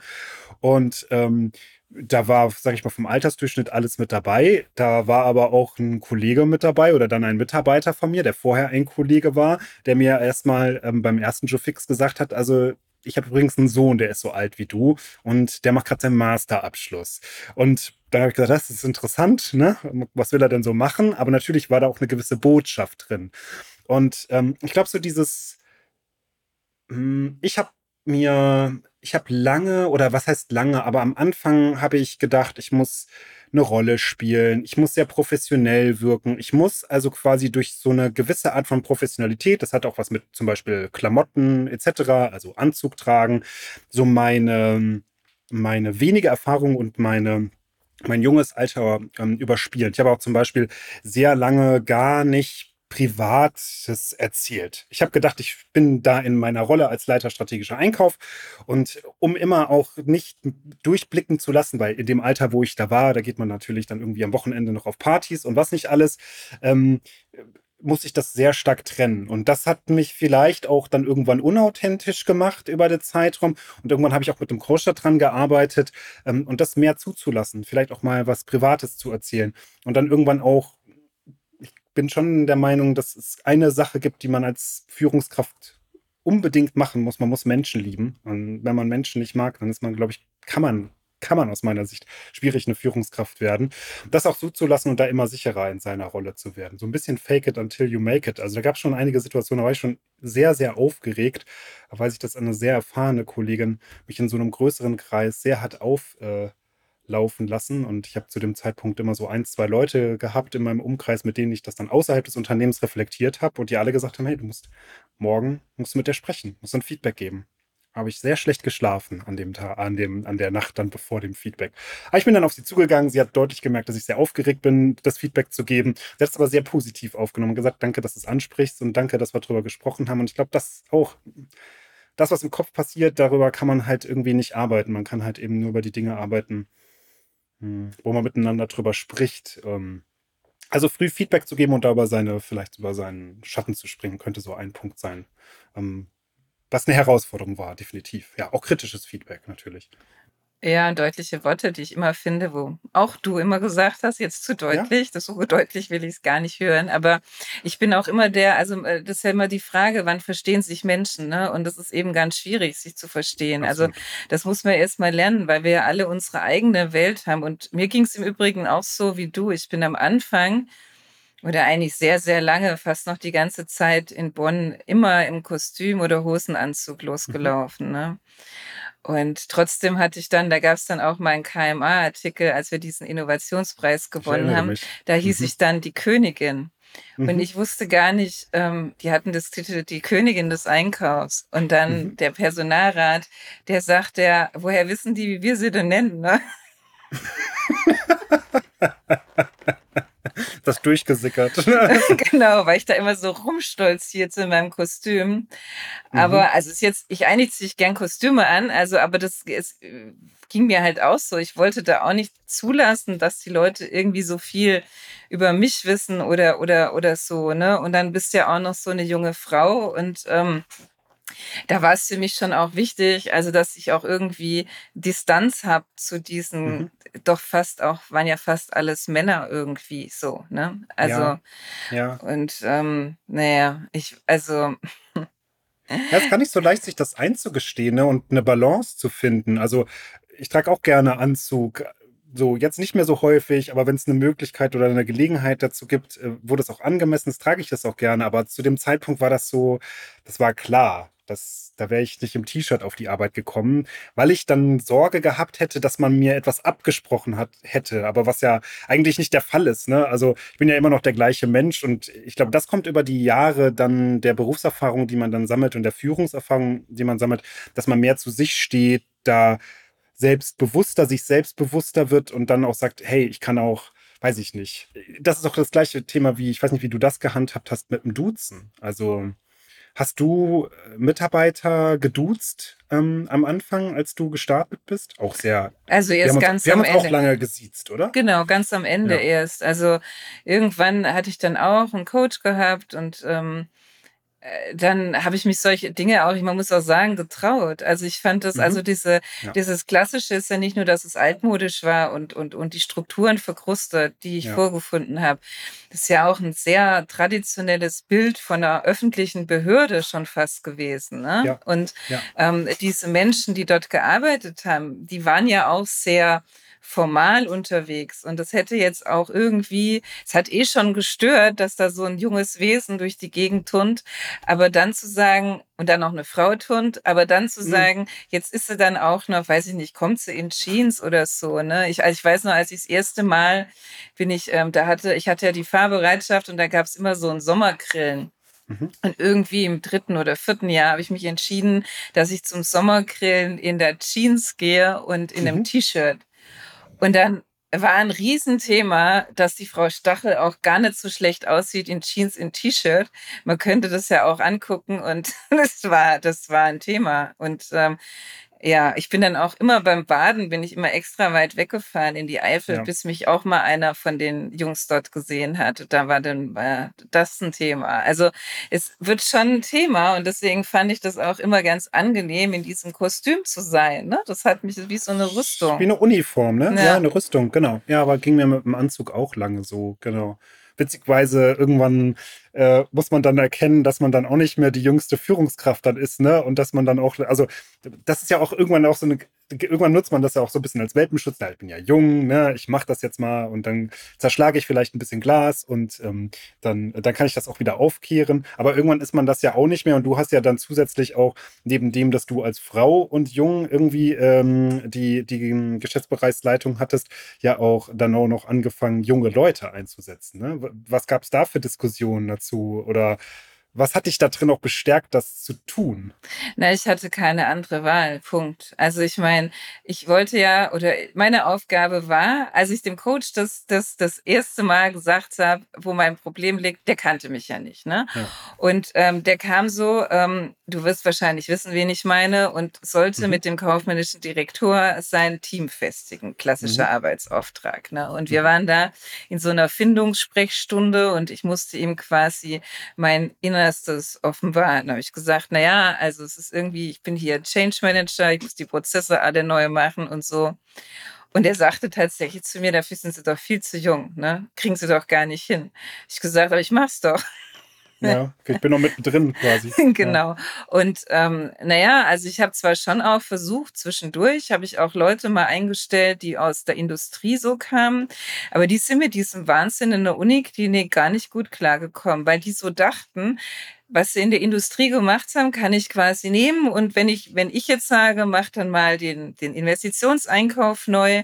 und ähm, da war, sage ich mal, vom Altersdurchschnitt alles mit dabei. Da war aber auch ein Kollege mit dabei oder dann ein Mitarbeiter von mir, der vorher ein Kollege war, der mir erstmal ähm, beim ersten Joe Fix gesagt hat, also ich habe übrigens einen Sohn, der ist so alt wie du und der macht gerade seinen Masterabschluss. Und dann habe ich gesagt, das ist interessant, ne? Was will er denn so machen? Aber natürlich war da auch eine gewisse Botschaft drin. Und ähm, ich glaube, so dieses, hm, ich habe mir, ich habe lange, oder was heißt lange, aber am Anfang habe ich gedacht, ich muss eine Rolle spielen, ich muss sehr professionell wirken, ich muss also quasi durch so eine gewisse Art von Professionalität, das hat auch was mit zum Beispiel Klamotten etc., also Anzug tragen, so meine, meine wenige Erfahrung und meine mein junges Alter ähm, überspielen. Ich habe auch zum Beispiel sehr lange gar nicht Privates erzählt. Ich habe gedacht, ich bin da in meiner Rolle als Leiter strategischer Einkauf und um immer auch nicht durchblicken zu lassen, weil in dem Alter, wo ich da war, da geht man natürlich dann irgendwie am Wochenende noch auf Partys und was nicht alles, ähm, muss ich das sehr stark trennen. Und das hat mich vielleicht auch dann irgendwann unauthentisch gemacht über den Zeitraum. Und irgendwann habe ich auch mit dem Coach dran gearbeitet ähm, und das mehr zuzulassen, vielleicht auch mal was Privates zu erzählen und dann irgendwann auch bin schon der Meinung, dass es eine Sache gibt, die man als Führungskraft unbedingt machen muss. Man muss Menschen lieben. Und wenn man Menschen nicht mag, dann ist man, glaube ich, kann man, kann man aus meiner Sicht schwierig eine Führungskraft werden. Das auch so zu lassen und da immer sicherer in seiner Rolle zu werden. So ein bisschen fake it until you make it. Also da gab es schon einige Situationen, da war ich schon sehr, sehr aufgeregt, weil sich das eine sehr erfahrene Kollegin mich in so einem größeren Kreis sehr hat auf. Äh, laufen lassen. Und ich habe zu dem Zeitpunkt immer so ein, zwei Leute gehabt in meinem Umkreis, mit denen ich das dann außerhalb des Unternehmens reflektiert habe und die alle gesagt haben, hey, du musst morgen musst du mit der sprechen, musst ein Feedback geben. Habe ich sehr schlecht geschlafen an dem Tag, an dem, an der Nacht dann bevor dem Feedback. Aber ich bin dann auf sie zugegangen. Sie hat deutlich gemerkt, dass ich sehr aufgeregt bin, das Feedback zu geben. Sie hat es aber sehr positiv aufgenommen und gesagt, danke, dass du es ansprichst und danke, dass wir darüber gesprochen haben. Und ich glaube, das auch das, was im Kopf passiert, darüber kann man halt irgendwie nicht arbeiten. Man kann halt eben nur über die Dinge arbeiten, hm, wo man miteinander drüber spricht. Ähm, also früh Feedback zu geben und da über seine, vielleicht über seinen Schatten zu springen, könnte so ein Punkt sein. Ähm, was eine Herausforderung war, definitiv. Ja, auch kritisches Feedback natürlich. Ja, deutliche Worte, die ich immer finde, wo auch du immer gesagt hast, jetzt zu deutlich, ja? das so deutlich will ich es gar nicht hören, aber ich bin auch immer der, also äh, das ist ja immer die Frage, wann verstehen sich Menschen, ne? Und das ist eben ganz schwierig, sich zu verstehen. Also Absolut. Also das muss man erst mal lernen, weil wir ja alle unsere eigene Welt haben. Und mir ging es im Übrigen auch so wie du. Ich bin am Anfang oder eigentlich sehr, sehr lange, fast noch die ganze Zeit in Bonn, immer im Kostüm oder Hosenanzug mhm. losgelaufen. Mhm. Ne? Und trotzdem hatte ich dann, da gab es dann auch mal einen KMA-Artikel, als wir diesen Innovationspreis gewonnen haben. Da hieß mhm. ich dann die Königin. Mhm. Und ich wusste gar nicht, ähm, die hatten das Titel Die Königin des Einkaufs. Und dann mhm. der Personalrat, der sagt ja, woher wissen die, wie wir sie denn nennen? Ne? das durchgesickert. genau, weil ich da immer so rumstolzierte in meinem Kostüm. Aber mhm. also ist jetzt, ich einige sich gern Kostüme an, also aber das es ging mir halt auch so. Ich wollte da auch nicht zulassen, dass die Leute irgendwie so viel über mich wissen oder oder oder so, ne? Und dann bist du ja auch noch so eine junge Frau und ähm, da war es für mich schon auch wichtig, also dass ich auch irgendwie Distanz habe zu diesen, mhm. doch fast auch, waren ja fast alles Männer irgendwie so, ne? Also, ja. ja. Und ähm, naja, ich, also. Ja, es ist gar nicht so leicht, sich das einzugestehen ne? und eine Balance zu finden. Also ich trage auch gerne Anzug, so jetzt nicht mehr so häufig, aber wenn es eine Möglichkeit oder eine Gelegenheit dazu gibt, äh, wo das auch angemessen ist, trage ich das auch gerne. Aber zu dem Zeitpunkt war das so, das war klar. Das, da wäre ich nicht im T-Shirt auf die Arbeit gekommen, weil ich dann Sorge gehabt hätte, dass man mir etwas abgesprochen hat, hätte. Aber was ja eigentlich nicht der Fall ist. Ne? Also ich bin ja immer noch der gleiche Mensch und ich glaube, das kommt über die Jahre dann der Berufserfahrung, die man dann sammelt und der Führungserfahrung, die man sammelt, dass man mehr zu sich steht, da selbstbewusster, sich selbstbewusster wird und dann auch sagt, hey, ich kann auch weiß ich nicht. Das ist auch das gleiche Thema wie, ich weiß nicht, wie du das gehandhabt hast mit dem Duzen. Also Hast du äh, Mitarbeiter geduzt ähm, am Anfang, als du gestartet bist? Auch sehr. Also erst ganz uns, wir am haben Ende. auch lange gesiezt, oder? Genau, ganz am Ende ja. erst. Also irgendwann hatte ich dann auch einen Coach gehabt und ähm, äh, dann habe ich mich solche Dinge auch, man muss auch sagen, getraut. Also ich fand das, mhm. also diese, ja. dieses Klassische ist ja nicht nur, dass es altmodisch war und, und, und die Strukturen verkrustet, die ich ja. vorgefunden habe. Das ist ja auch ein sehr traditionelles Bild von einer öffentlichen Behörde schon fast gewesen. Ne? Ja. Und ähm, diese Menschen, die dort gearbeitet haben, die waren ja auch sehr formal unterwegs. Und das hätte jetzt auch irgendwie, es hat eh schon gestört, dass da so ein junges Wesen durch die Gegend turnt. Aber dann zu sagen, und dann noch eine Frau turnt, aber dann zu mhm. sagen, mhm. jetzt ist sie dann auch noch, weiß ich nicht, kommt sie in Jeans oder so, ne? Ich, also ich weiß noch, als ich das erste Mal bin ich, ähm, da hatte, ich hatte ja die Fahrbereitschaft und da gab es immer so ein Sommergrillen. Mhm. Und irgendwie im dritten oder vierten Jahr habe ich mich entschieden, dass ich zum Sommergrillen in der Jeans gehe und in einem mhm. T-Shirt. Und dann war ein Riesenthema, dass die Frau Stachel auch gar nicht so schlecht aussieht in Jeans, in T-Shirt. Man könnte das ja auch angucken und das war, das war ein Thema. Und ähm, ja, ich bin dann auch immer beim Baden, bin ich immer extra weit weggefahren in die Eifel, ja. bis mich auch mal einer von den Jungs dort gesehen hat. Da war dann war das ein Thema. Also es wird schon ein Thema und deswegen fand ich das auch immer ganz angenehm, in diesem Kostüm zu sein. Ne? Das hat mich wie so eine Rüstung. Wie eine Uniform, ne? Ja. ja, eine Rüstung, genau. Ja, aber ging mir mit dem Anzug auch lange so, genau. Beziehungsweise irgendwann äh, muss man dann erkennen, dass man dann auch nicht mehr die jüngste Führungskraft dann ist, ne? Und dass man dann auch, also das ist ja auch irgendwann auch so eine, irgendwann nutzt man das ja auch so ein bisschen als Welpenschutz. Na, ich bin ja jung, ne? Ich mache das jetzt mal und dann zerschlage ich vielleicht ein bisschen Glas und ähm, dann, dann kann ich das auch wieder aufkehren. Aber irgendwann ist man das ja auch nicht mehr und du hast ja dann zusätzlich auch neben dem, dass du als Frau und jung irgendwie ähm, die, die Geschäftsbereichsleitung hattest, ja auch dann auch noch angefangen, junge Leute einzusetzen. Ne? Was gab es da für Diskussionen dazu? dazu? Oder was hat dich da drin auch bestärkt, das zu tun? Na, ich hatte keine andere Wahl. Punkt. Also ich meine, ich wollte ja, oder meine Aufgabe war, als ich dem Coach das, das, das erste Mal gesagt habe, wo mein Problem liegt, der kannte mich ja nicht. Ne? Ja. Und ähm, der kam so, ähm, du wirst wahrscheinlich wissen, wen ich meine, und sollte mhm. mit dem kaufmännischen Direktor sein Team festigen. Klassischer mhm. Arbeitsauftrag. Ne? Und wir mhm. waren da in so einer Findungssprechstunde und ich musste ihm quasi mein Innerstes offenbaren. Da habe ich gesagt, na ja, also es ist irgendwie, ich bin hier Change Manager, ich muss die Prozesse alle neu machen und so. Und er sagte tatsächlich zu mir, dafür sind Sie doch viel zu jung, ne? Kriegen Sie doch gar nicht hin. Ich gesagt, aber ich mach's doch. Ja, ich bin noch mittendrin quasi. genau. Ja. Und ähm, naja, also ich habe zwar schon auch versucht, zwischendurch habe ich auch Leute mal eingestellt, die aus der Industrie so kamen, aber die sind mit diesem Wahnsinn in der Uniklinik gar nicht gut klargekommen, weil die so dachten, was sie in der Industrie gemacht haben, kann ich quasi nehmen. Und wenn ich, wenn ich jetzt sage, mach dann mal den, den Investitionseinkauf neu,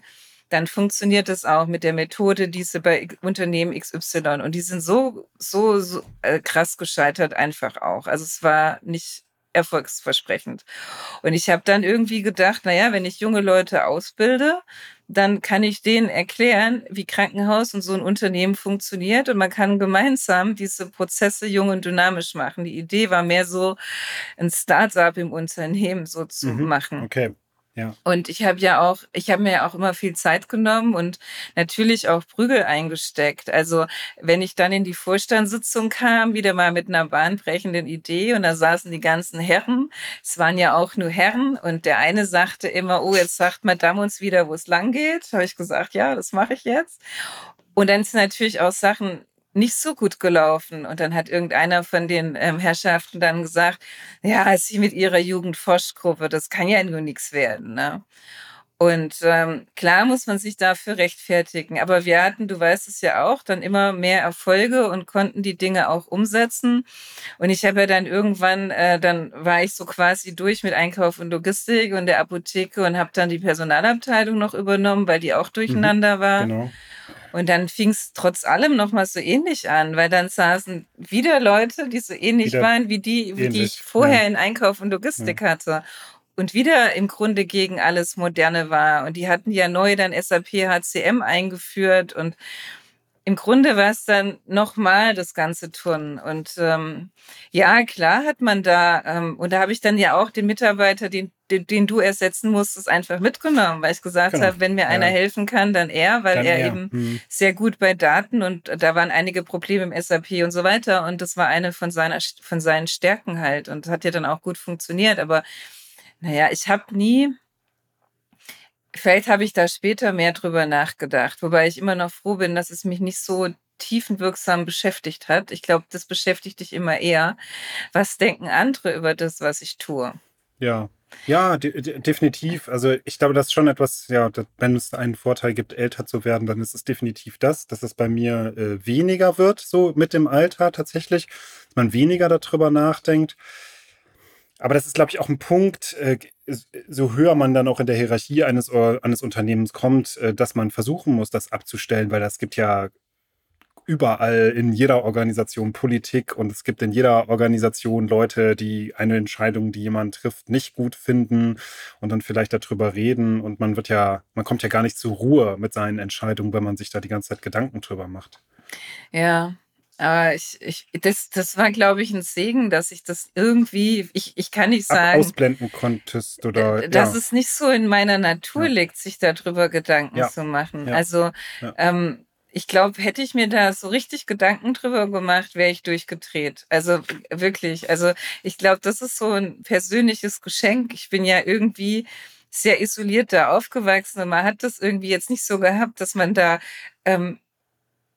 dann funktioniert das auch mit der Methode, diese bei Unternehmen XY. Und die sind so, so, so äh, krass gescheitert einfach auch. Also es war nicht erfolgsversprechend. Und ich habe dann irgendwie gedacht, naja, wenn ich junge Leute ausbilde, dann kann ich denen erklären, wie Krankenhaus und so ein Unternehmen funktioniert und man kann gemeinsam diese Prozesse jung und dynamisch machen. Die Idee war mehr so, ein Start-up im Unternehmen so zu mhm. machen. Okay. Ja. Und ich habe ja auch, ich habe mir ja auch immer viel Zeit genommen und natürlich auch Prügel eingesteckt. Also wenn ich dann in die Vorstandssitzung kam, wieder mal mit einer bahnbrechenden Idee und da saßen die ganzen Herren. Es waren ja auch nur Herren und der eine sagte immer, oh, jetzt sagt Madame uns wieder, wo es lang geht. Habe ich gesagt, ja, das mache ich jetzt. Und dann sind natürlich auch Sachen nicht so gut gelaufen. Und dann hat irgendeiner von den ähm, Herrschaften dann gesagt, ja, sie mit ihrer Jugendforschgruppe, das kann ja nur nichts werden. Ne? Und ähm, klar muss man sich dafür rechtfertigen. Aber wir hatten, du weißt es ja auch, dann immer mehr Erfolge und konnten die Dinge auch umsetzen. Und ich habe ja dann irgendwann, äh, dann war ich so quasi durch mit Einkauf und Logistik und der Apotheke und habe dann die Personalabteilung noch übernommen, weil die auch mhm. durcheinander mhm, war. Genau. Und dann fing es trotz allem nochmal so ähnlich an, weil dann saßen wieder Leute, die so ähnlich wieder waren wie die, wie die ich vorher ja. in Einkauf und Logistik ja. hatte. Und wieder im Grunde gegen alles Moderne war. Und die hatten ja neu dann SAP HCM eingeführt und im Grunde war es dann nochmal das ganze Tun. Und ähm, ja, klar hat man da, ähm, und da habe ich dann ja auch den Mitarbeiter, den, den, den, du ersetzen musstest, einfach mitgenommen, weil ich gesagt genau. habe, wenn mir einer helfen kann, dann er, weil dann er, er, eben hm. sehr gut bei Daten und da waren einige Probleme im SAP und so weiter. Und das war eine von, seiner, von seinen Stärken halt. Und hat ja dann auch gut funktioniert. Aber naja, ich habe nie Vielleicht habe ich da später mehr drüber nachgedacht, wobei ich immer noch froh bin, dass es mich nicht so tiefenwirksam beschäftigt hat. Ich glaube, das beschäftigt dich immer eher. Was denken andere über das, was ich tue? Ja, ja, de definitiv. Also ich glaube, das ist schon etwas, ja, wenn es einen Vorteil gibt, älter zu werden, dann ist es definitiv das, dass es bei mir äh, weniger wird, so mit dem Alter tatsächlich, dass man weniger darüber nachdenkt. Aber das ist, glaube ich, auch ein Punkt, äh, so höher man dann auch in der Hierarchie eines, eines Unternehmens kommt, äh, dass man versuchen muss, das abzustellen, weil das gibt ja überall in jeder Organisation Politik und es gibt in jeder Organisation Leute, die eine Entscheidung, die jemand trifft, nicht gut finden und dann vielleicht darüber reden und man wird ja, man kommt ja gar nicht zur Ruhe mit seinen Entscheidungen, wenn man sich da die ganze Zeit Gedanken drüber macht. Ja, aber ich, ich, das, das war, glaube ich, ein Segen, dass ich das irgendwie, ich, ich kann nicht sagen. Ausblenden konntest oder. Dass ja. es nicht so in meiner Natur ja. liegt, sich darüber Gedanken ja. zu machen. Also, ähm, ich glaube, hätte ich mir da so richtig Gedanken drüber gemacht, wäre ich durchgedreht. Also wirklich. Also ich glaube, das ist so ein persönliches Geschenk. Ich bin ja irgendwie sehr isoliert da aufgewachsen und man hat das irgendwie jetzt nicht so gehabt, dass man da ähm,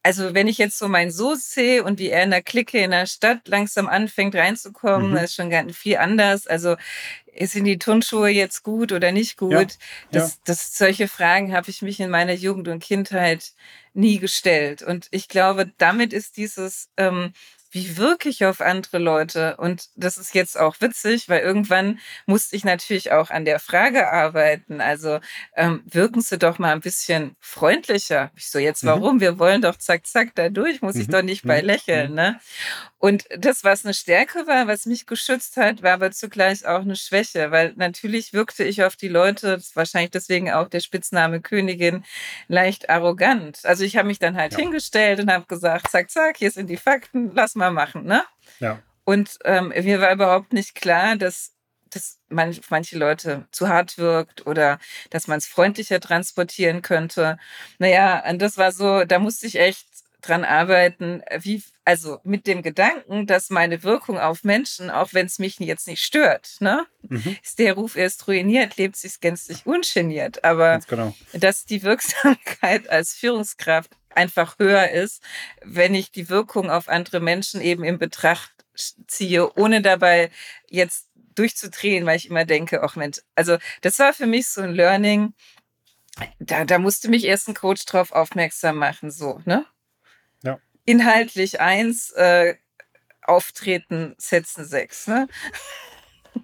also wenn ich jetzt so meinen Sohn sehe und wie er in der Clique in der Stadt langsam anfängt reinzukommen, mhm. das ist schon ganz viel anders. Also sind die Turnschuhe jetzt gut oder nicht gut? Ja, das, ja. das, solche Fragen habe ich mich in meiner Jugend und Kindheit nie gestellt. Und ich glaube, damit ist dieses ähm, wie wirke ich auf andere Leute? Und das ist jetzt auch witzig, weil irgendwann musste ich natürlich auch an der Frage arbeiten. Also ähm, wirken Sie doch mal ein bisschen freundlicher. Ich so, jetzt mhm. warum? Mhm. Wir wollen doch zack, zack da durch, muss ich mhm. doch nicht bei mhm. lächeln. Mhm. Ne? Und das, was eine Stärke war, was mich geschützt hat, war aber zugleich auch eine Schwäche, weil natürlich wirkte ich auf die Leute, wahrscheinlich deswegen auch der Spitzname Königin, leicht arrogant. Also ich habe mich dann halt ja. hingestellt und habe gesagt, zack, zack, hier sind die Fakten, lass mal machen, ne? Ja. Und ähm, mir war überhaupt nicht klar, dass dass manch, manche Leute zu hart wirkt oder dass man es freundlicher transportieren könnte. Naja, und das war so, da musste ich echt dran arbeiten, wie, also mit dem Gedanken, dass meine Wirkung auf Menschen, auch wenn es mich jetzt nicht stört, ne, mhm. ist der Ruf erst ruiniert, lebt sich gänzlich ungeniert. Aber genau. dass die Wirksamkeit als Führungskraft einfach höher ist, wenn ich die Wirkung auf andere Menschen eben in Betracht ziehe, ohne dabei jetzt durchzudrehen, weil ich immer denke, ach Mensch, also das war für mich so ein Learning. Da, da musste mich erst ein Coach drauf aufmerksam machen, so, ne? Ja. Inhaltlich eins, äh, Auftreten, Setzen sechs, ne?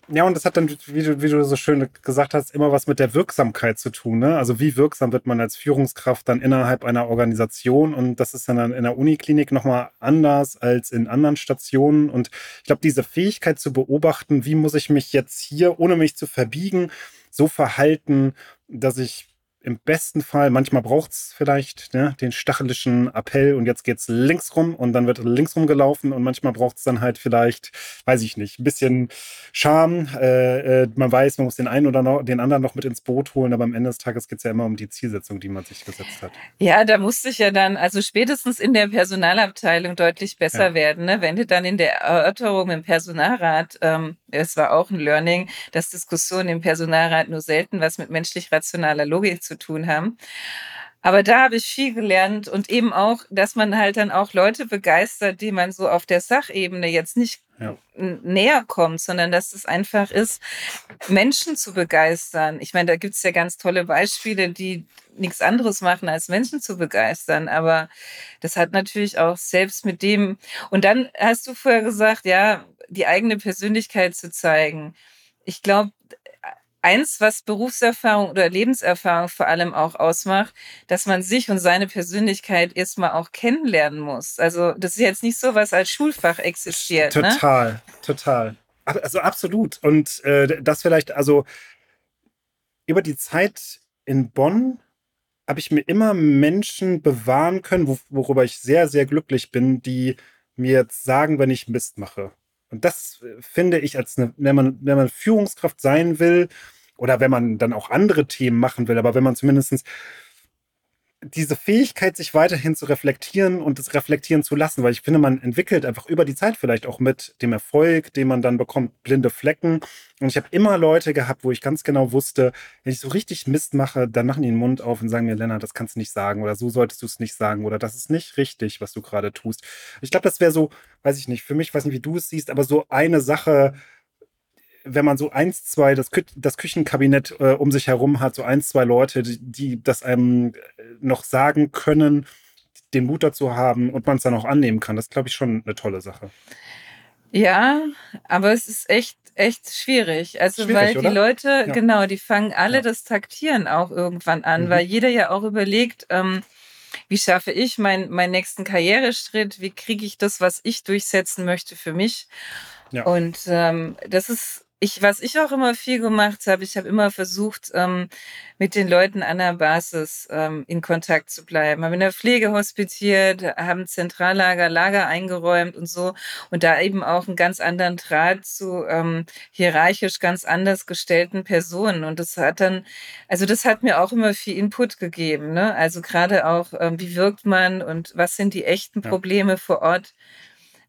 Ja, und das hat dann, wie du, wie du so schön gesagt hast, immer was mit der Wirksamkeit zu tun. Ne? Also wie wirksam wird man als Führungskraft dann innerhalb einer Organisation? Und das ist dann in der Uniklinik nochmal anders als in anderen Stationen. Und ich glaube, diese Fähigkeit zu beobachten, wie muss ich mich jetzt hier, ohne mich zu verbiegen, so verhalten, dass ich im besten Fall, manchmal braucht es vielleicht ne, den stachelischen Appell und jetzt geht es links rum und dann wird links rum gelaufen und manchmal braucht es dann halt vielleicht, weiß ich nicht, ein bisschen Charme. Äh, äh, man weiß, man muss den einen oder noch, den anderen noch mit ins Boot holen, aber am Ende des Tages geht es ja immer um die Zielsetzung, die man sich gesetzt hat. Ja, da musste ich ja dann, also spätestens in der Personalabteilung deutlich besser ja. werden. Ne? Wenn du dann in der Erörterung im Personalrat, ähm, es war auch ein Learning, dass Diskussionen im Personalrat nur selten was mit menschlich-rationaler Logik zu zu tun haben. Aber da habe ich viel gelernt und eben auch, dass man halt dann auch Leute begeistert, die man so auf der Sachebene jetzt nicht ja. näher kommt, sondern dass es einfach ist, Menschen zu begeistern. Ich meine, da gibt es ja ganz tolle Beispiele, die nichts anderes machen, als Menschen zu begeistern. Aber das hat natürlich auch selbst mit dem. Und dann hast du vorher gesagt, ja, die eigene Persönlichkeit zu zeigen. Ich glaube, eins, was Berufserfahrung oder Lebenserfahrung vor allem auch ausmacht, dass man sich und seine Persönlichkeit erstmal auch kennenlernen muss. Also das ist jetzt nicht so, was als Schulfach existiert. Total, ne? total. Also absolut. Und äh, das vielleicht, also über die Zeit in Bonn habe ich mir immer Menschen bewahren können, wo, worüber ich sehr, sehr glücklich bin, die mir jetzt sagen, wenn ich Mist mache. Und das äh, finde ich als eine, wenn man, wenn man Führungskraft sein will oder wenn man dann auch andere Themen machen will, aber wenn man zumindest diese Fähigkeit, sich weiterhin zu reflektieren und das reflektieren zu lassen, weil ich finde, man entwickelt einfach über die Zeit vielleicht auch mit dem Erfolg, den man dann bekommt, blinde Flecken. Und ich habe immer Leute gehabt, wo ich ganz genau wusste, wenn ich so richtig Mist mache, dann machen die den Mund auf und sagen mir, Lennart, das kannst du nicht sagen oder so solltest du es nicht sagen oder das ist nicht richtig, was du gerade tust. Ich glaube, das wäre so, weiß ich nicht, für mich, weiß nicht, wie du es siehst, aber so eine Sache, wenn man so eins, zwei, das, Kü das Küchenkabinett äh, um sich herum hat, so eins, zwei Leute, die, die das einem äh, noch sagen können, den Mut dazu haben und man es dann auch annehmen kann, das ist, glaube ich, schon eine tolle Sache. Ja, aber es ist echt, echt schwierig. Also, schwierig, weil die oder? Leute, ja. genau, die fangen alle ja. das Taktieren auch irgendwann an, mhm. weil jeder ja auch überlegt, ähm, wie schaffe ich mein, meinen nächsten Karriereschritt, wie kriege ich das, was ich durchsetzen möchte für mich. Ja. Und ähm, das ist ich, was ich auch immer viel gemacht habe, ich habe immer versucht, ähm, mit den Leuten an der Basis ähm, in Kontakt zu bleiben. Haben in der Pflege hospitiert, haben Zentrallager, Lager eingeräumt und so. Und da eben auch einen ganz anderen Draht zu ähm, hierarchisch ganz anders gestellten Personen. Und das hat dann, also das hat mir auch immer viel Input gegeben. Ne? Also gerade auch, ähm, wie wirkt man und was sind die echten Probleme ja. vor Ort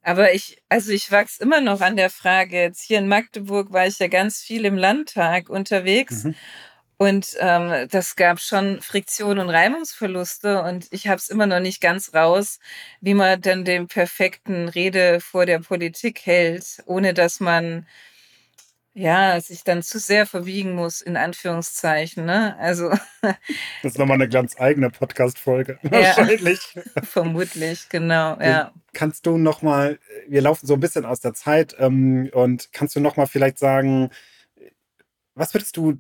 aber ich, also ich wachse immer noch an der Frage. Jetzt hier in Magdeburg war ich ja ganz viel im Landtag unterwegs. Mhm. Und ähm, das gab schon Friktion und Reibungsverluste. Und ich habe es immer noch nicht ganz raus, wie man denn den perfekten Rede vor der Politik hält, ohne dass man ja, sich dann zu sehr verbiegen muss, in Anführungszeichen. Ne? Also. das ist nochmal eine ganz eigene Podcast-Folge. Wahrscheinlich. vermutlich, genau, ja. Kannst du nochmal, wir laufen so ein bisschen aus der Zeit, ähm, und kannst du nochmal vielleicht sagen, was würdest du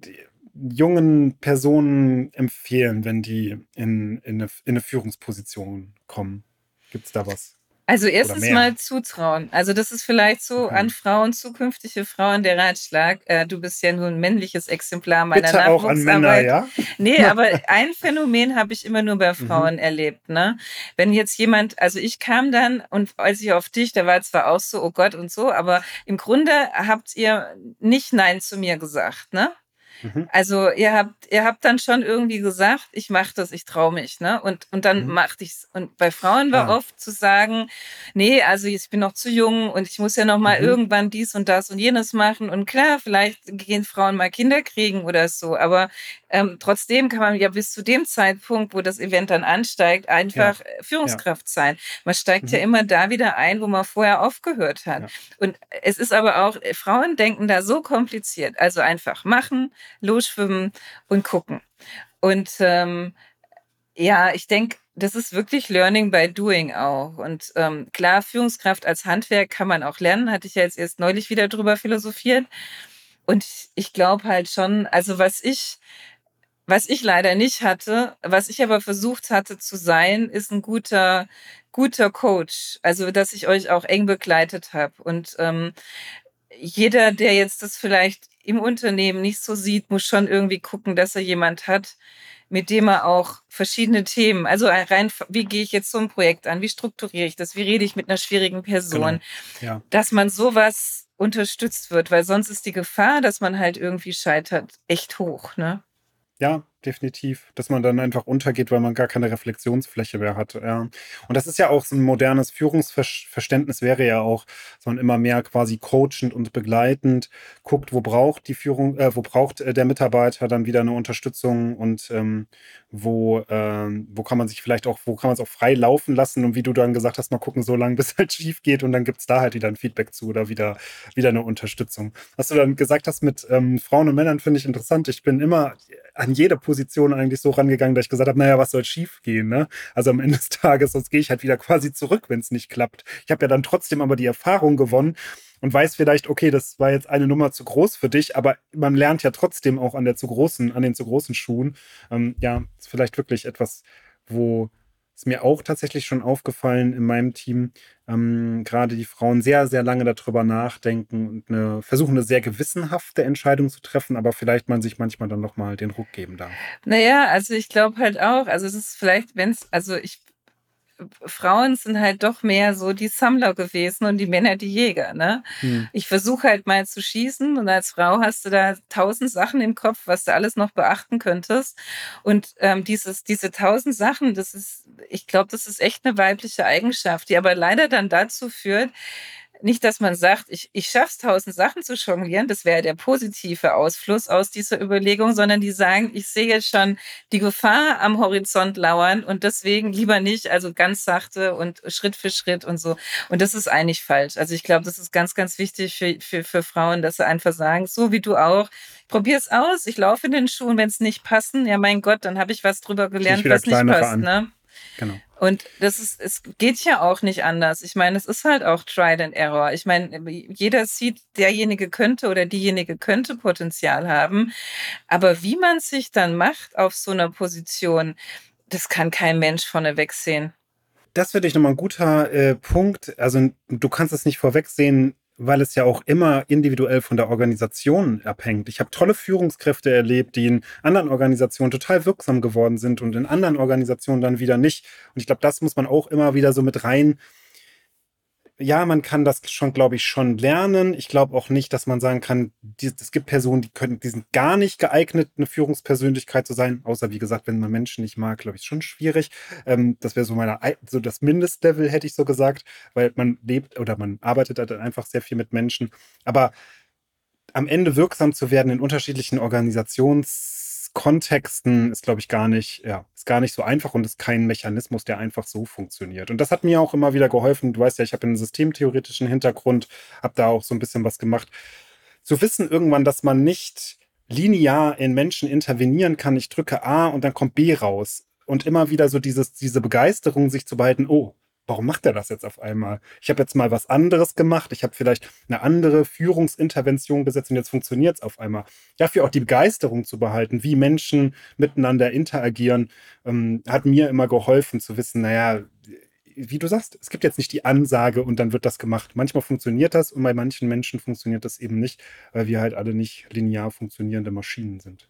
jungen Personen empfehlen, wenn die in, in, eine, in eine Führungsposition kommen? Gibt es da was? Also erstes Mal zutrauen. Also das ist vielleicht so okay. an Frauen, zukünftige Frauen der Ratschlag. Äh, du bist ja nur ein männliches Exemplar meiner Bitte auch an Männer, ja? Nee, aber ein Phänomen habe ich immer nur bei mhm. Frauen mhm. erlebt. Ne? Wenn jetzt jemand, also ich kam dann und als ich auf dich, da war zwar auch so, oh Gott und so, aber im Grunde habt ihr nicht Nein zu mir gesagt, ne? Mhm. Also ihr habt, ihr habt dann schon irgendwie gesagt, ich mache das, ich traue mich, ne? Und, und dann mhm. machte ich's. Und bei Frauen war ah. oft zu sagen, nee, also ich bin noch zu jung und ich muss ja noch mal mhm. irgendwann dies und das und jenes machen. Und klar, vielleicht gehen Frauen mal Kinder kriegen oder so, aber ähm, trotzdem kann man ja bis zu dem Zeitpunkt, wo das Event dann ansteigt, einfach ja. Führungskraft ja. sein. Man steigt mhm. ja immer da wieder ein, wo man vorher aufgehört hat. Ja. Und es ist aber auch, äh, Frauen denken da so kompliziert. Also einfach machen, losschwimmen und gucken. Und ähm, ja, ich denke, das ist wirklich Learning by Doing auch. Und ähm, klar, Führungskraft als Handwerk kann man auch lernen, hatte ich ja jetzt erst neulich wieder drüber philosophiert. Und ich glaube halt schon, also was ich was ich leider nicht hatte, was ich aber versucht hatte zu sein, ist ein guter, guter Coach. Also, dass ich euch auch eng begleitet habe. Und ähm, jeder, der jetzt das vielleicht im Unternehmen nicht so sieht, muss schon irgendwie gucken, dass er jemand hat, mit dem er auch verschiedene Themen, also rein, wie gehe ich jetzt so ein Projekt an, wie strukturiere ich das, wie rede ich mit einer schwierigen Person, genau. ja. dass man sowas unterstützt wird, weil sonst ist die Gefahr, dass man halt irgendwie scheitert, echt hoch, ne? Ja, definitiv, dass man dann einfach untergeht, weil man gar keine Reflexionsfläche mehr hat. Ja. Und das ist ja auch so ein modernes Führungsverständnis wäre ja auch, man immer mehr quasi coachend und begleitend guckt, wo braucht die Führung, äh, wo braucht äh, der Mitarbeiter dann wieder eine Unterstützung und ähm, wo, ähm, wo kann man sich vielleicht auch, wo kann man es auch frei laufen lassen und wie du dann gesagt hast, mal gucken, so lange bis es halt schief geht und dann gibt es da halt wieder ein Feedback zu oder wieder, wieder eine Unterstützung. Was du dann gesagt hast mit ähm, Frauen und Männern, finde ich interessant. Ich bin immer an jeder Position eigentlich so rangegangen, dass ich gesagt habe, naja, was soll schief gehen? Ne? Also am Ende des Tages, sonst gehe ich halt wieder quasi zurück, wenn es nicht klappt. Ich habe ja dann trotzdem aber die Erfahrung gewonnen und weiß vielleicht, okay, das war jetzt eine Nummer zu groß für dich, aber man lernt ja trotzdem auch an der zu großen, an den zu großen Schuhen. Ähm, ja, ist vielleicht wirklich etwas, wo ist mir auch tatsächlich schon aufgefallen in meinem Team, ähm, gerade die Frauen sehr, sehr lange darüber nachdenken und eine, versuchen, eine sehr gewissenhafte Entscheidung zu treffen, aber vielleicht man sich manchmal dann nochmal den Ruck geben darf. Naja, also ich glaube halt auch, also es ist vielleicht, wenn es, also ich Frauen sind halt doch mehr so die Sammler gewesen und die Männer die Jäger. Ne? Hm. Ich versuche halt mal zu schießen und als Frau hast du da tausend Sachen im Kopf, was du alles noch beachten könntest. Und ähm, dieses, diese tausend Sachen, das ist, ich glaube, das ist echt eine weibliche Eigenschaft, die aber leider dann dazu führt, nicht, dass man sagt, ich, ich schaffe es, tausend Sachen zu jonglieren, das wäre der positive Ausfluss aus dieser Überlegung, sondern die sagen, ich sehe jetzt schon die Gefahr am Horizont lauern und deswegen lieber nicht, also ganz sachte und Schritt für Schritt und so. Und das ist eigentlich falsch. Also ich glaube, das ist ganz, ganz wichtig für, für, für Frauen, dass sie einfach sagen, so wie du auch, probier es aus, ich laufe in den Schuhen, wenn es nicht passen, ja mein Gott, dann habe ich was drüber gelernt, was nicht passt. Ne? Genau. Und das ist, es geht ja auch nicht anders. Ich meine, es ist halt auch Trial and Error. Ich meine, jeder sieht, derjenige könnte oder diejenige könnte Potenzial haben. Aber wie man sich dann macht auf so einer Position, das kann kein Mensch vorneweg sehen. Das finde ich nochmal ein guter äh, Punkt. Also du kannst es nicht vorwegsehen, weil es ja auch immer individuell von der Organisation abhängt. Ich habe tolle Führungskräfte erlebt, die in anderen Organisationen total wirksam geworden sind und in anderen Organisationen dann wieder nicht. Und ich glaube, das muss man auch immer wieder so mit rein ja, man kann das schon, glaube ich, schon lernen. Ich glaube auch nicht, dass man sagen kann, es gibt Personen, die können, die sind gar nicht geeignet, eine Führungspersönlichkeit zu sein. Außer, wie gesagt, wenn man Menschen nicht mag, glaube ich, schon schwierig. Ähm, das wäre so meine, so das Mindestlevel, hätte ich so gesagt, weil man lebt oder man arbeitet halt einfach sehr viel mit Menschen. Aber am Ende wirksam zu werden in unterschiedlichen Organisations Kontexten ist, glaube ich, gar nicht, ja, ist gar nicht so einfach und ist kein Mechanismus, der einfach so funktioniert. Und das hat mir auch immer wieder geholfen. Du weißt ja, ich habe einen systemtheoretischen Hintergrund, habe da auch so ein bisschen was gemacht. Zu wissen irgendwann, dass man nicht linear in Menschen intervenieren kann. Ich drücke A und dann kommt B raus. Und immer wieder so dieses, diese Begeisterung, sich zu behalten, oh, warum macht er das jetzt auf einmal? Ich habe jetzt mal was anderes gemacht, ich habe vielleicht eine andere Führungsintervention gesetzt und jetzt funktioniert es auf einmal. Dafür auch die Begeisterung zu behalten, wie Menschen miteinander interagieren, ähm, hat mir immer geholfen zu wissen, naja, wie du sagst, es gibt jetzt nicht die Ansage und dann wird das gemacht. Manchmal funktioniert das und bei manchen Menschen funktioniert das eben nicht, weil wir halt alle nicht linear funktionierende Maschinen sind.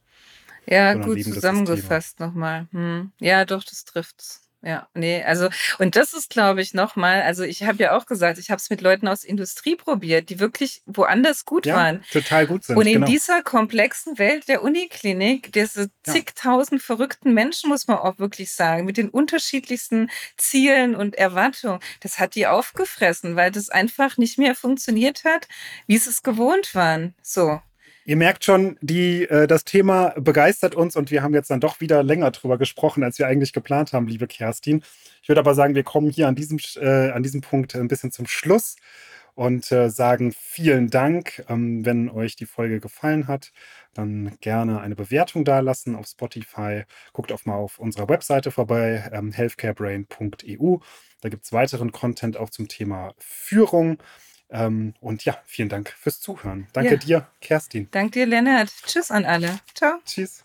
Ja, gut zusammengefasst nochmal. Hm. Ja, doch, das trifft's. Ja, nee, also und das ist, glaube ich, nochmal, also ich habe ja auch gesagt, ich habe es mit Leuten aus Industrie probiert, die wirklich woanders gut Ja, waren. total gut sind. Und in genau. dieser komplexen Welt der Uniklinik, diese Ja. zigtausend verrückten Menschen, muss man auch wirklich sagen, mit den unterschiedlichsten Zielen und Erwartungen, das hat die aufgefressen, weil das einfach nicht mehr funktioniert hat, wie sie es gewohnt waren. So. Ihr merkt schon, die, äh, das Thema begeistert uns und wir haben jetzt dann doch wieder länger drüber gesprochen, als wir eigentlich geplant haben, liebe Kerstin. Ich würde aber sagen, wir kommen hier an diesem, äh, an diesem Punkt ein bisschen zum Schluss und äh, sagen vielen Dank. Ähm, wenn euch die Folge gefallen hat, dann gerne eine Bewertung dalassen auf Spotify. Guckt auch mal auf unserer Webseite vorbei, ähm, healthcarebrain.eu. Da gibt es weiteren Content auch zum Thema Führung. Ähm, und ja, vielen Dank fürs Zuhören. Danke Ja. dir, Kerstin. Dank dir, Lennart. Tschüss an alle. Ciao. Tschüss.